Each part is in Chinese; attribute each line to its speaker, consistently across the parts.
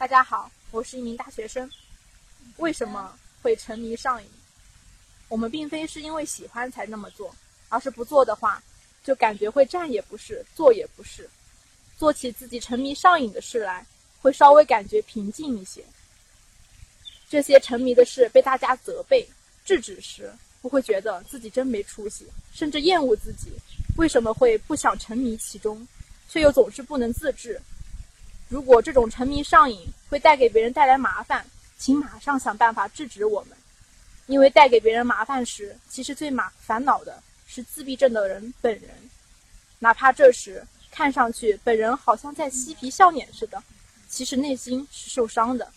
Speaker 1: 大家好，我是一名大学生。为什么会沉迷上瘾？我们并非是因为喜欢才那么做，而是不做的话，就感觉会站也不是，坐也不是。做起自己沉迷上瘾的事来，会稍微感觉平静一些。这些沉迷的事被大家责备、制止时，不会觉得自己真没出息，甚至厌恶自己。为什么会不想沉迷其中，却又总是不能自制？如果这种沉迷上瘾会带给别人带来麻烦，请马上想办法制止我们。因为带给别人麻烦时，其实最麻烦恼的是自闭症的人本人。哪怕这时看上去本人好像在嬉皮笑脸似的，其实内心是受伤的。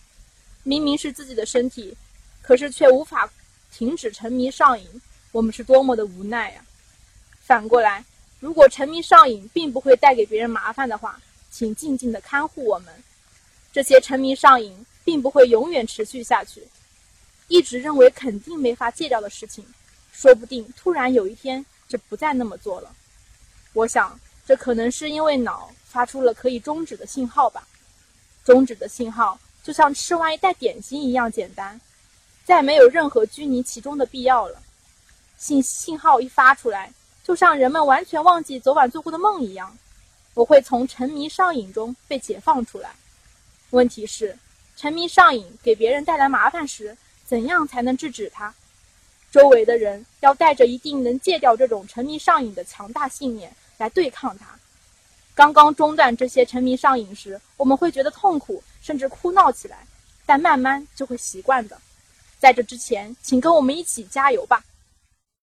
Speaker 1: 明明是自己的身体，可是却无法停止沉迷上瘾，我们是多么的无奈呀！反过来，如果沉迷上瘾并不会带给别人麻烦的话，请静静的看护我们，这些沉迷上瘾并不会永远持续下去。一直认为肯定没法戒掉的事情，说不定突然有一天就不再那么做了。我想，这可能是因为脑发出了可以终止的信号吧。终止的信号就像吃完一袋点心一样简单，再没有任何拘泥其中的必要了。信信号一发出来，就像人们完全忘记昨晚做过的梦一样。我会从沉迷上瘾中被解放出来。问题是，沉迷上瘾给别人带来麻烦时，怎样才能制止它？周围的人要带着一定能戒掉这种沉迷上瘾的强大信念来对抗它。刚刚中断这些沉迷上瘾时，我们会觉得痛苦，甚至哭闹起来，但慢慢就会习惯的。在这之前，请跟我们一起加油吧！